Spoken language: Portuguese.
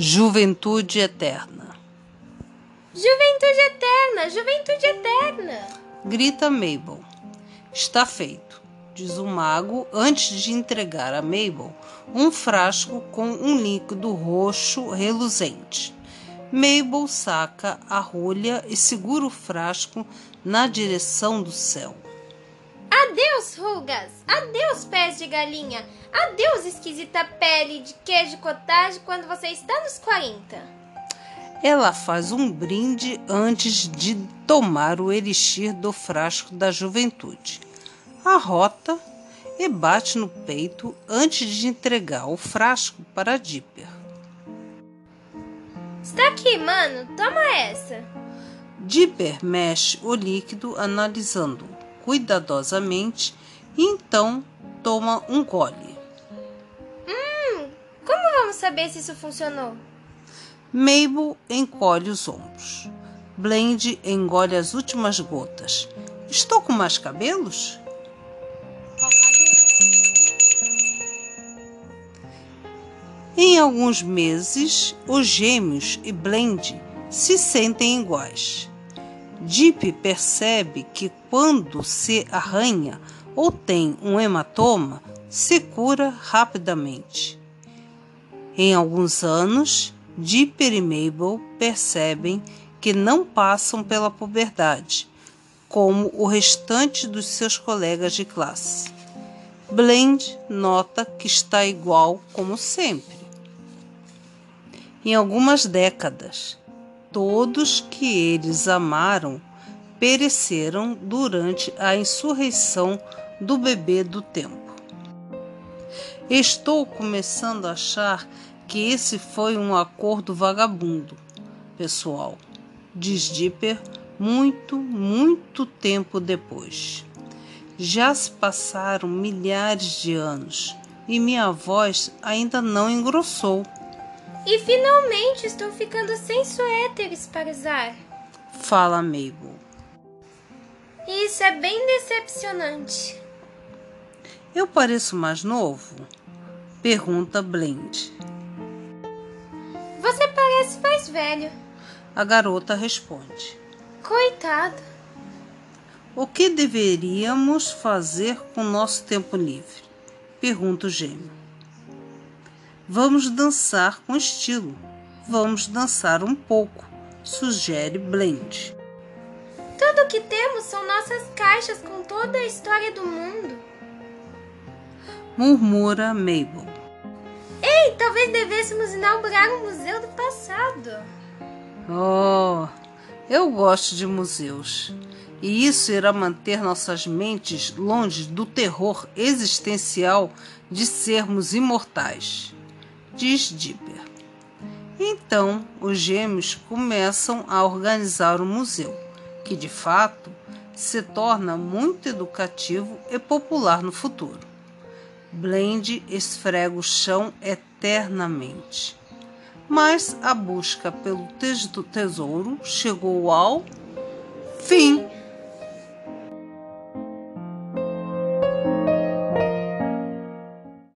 Juventude eterna. Juventude eterna, juventude eterna. Grita Mabel. Está feito, diz o mago antes de entregar a Mabel um frasco com um líquido roxo reluzente. Mabel saca a rolha e segura o frasco na direção do céu. Adeus, rugas! Adeus, pés de galinha! Adeus, esquisita pele de queijo cottage quando você está nos 40. Ela faz um brinde antes de tomar o elixir do frasco da juventude. Arrota e bate no peito antes de entregar o frasco para Dipper. Está aqui, mano. Toma essa. Dipper mexe o líquido analisando cuidadosamente e então toma um gole. Hum, como vamos saber se isso funcionou? Mabel encolhe os ombros. Blend engole as últimas gotas. Estou com mais cabelos? Em alguns meses, os gêmeos e Blend se sentem iguais. Deep percebe que quando se arranha ou tem um hematoma, se cura rapidamente. Em alguns anos, Dipper e Mabel percebem que não passam pela puberdade, como o restante dos seus colegas de classe. Blend nota que está igual como sempre. Em algumas décadas, todos que eles amaram pereceram durante a insurreição do bebê do tempo. Estou começando a achar que esse foi um acordo vagabundo, pessoal, diz Dipper muito, muito tempo depois. Já se passaram milhares de anos e minha voz ainda não engrossou. E finalmente estou ficando sem suéteres para usar. Fala Mabel. Isso é bem decepcionante. Eu pareço mais novo? Pergunta Blend. Você parece mais velho. A garota responde. Coitado. O que deveríamos fazer com nosso tempo livre? Pergunta o gêmeo. Vamos dançar com estilo. Vamos dançar um pouco, sugere Blend. Tudo o que temos são nossas caixas com toda a história do mundo. Murmura Mabel. Ei, talvez devêssemos inaugurar um museu do passado. Oh, eu gosto de museus. E isso irá manter nossas mentes longe do terror existencial de sermos imortais, diz Dipper. Então, os gêmeos começam a organizar o museu, que de fato se torna muito educativo e popular no futuro. Blend esfrega o chão eternamente. Mas a busca pelo tesouro chegou ao fim.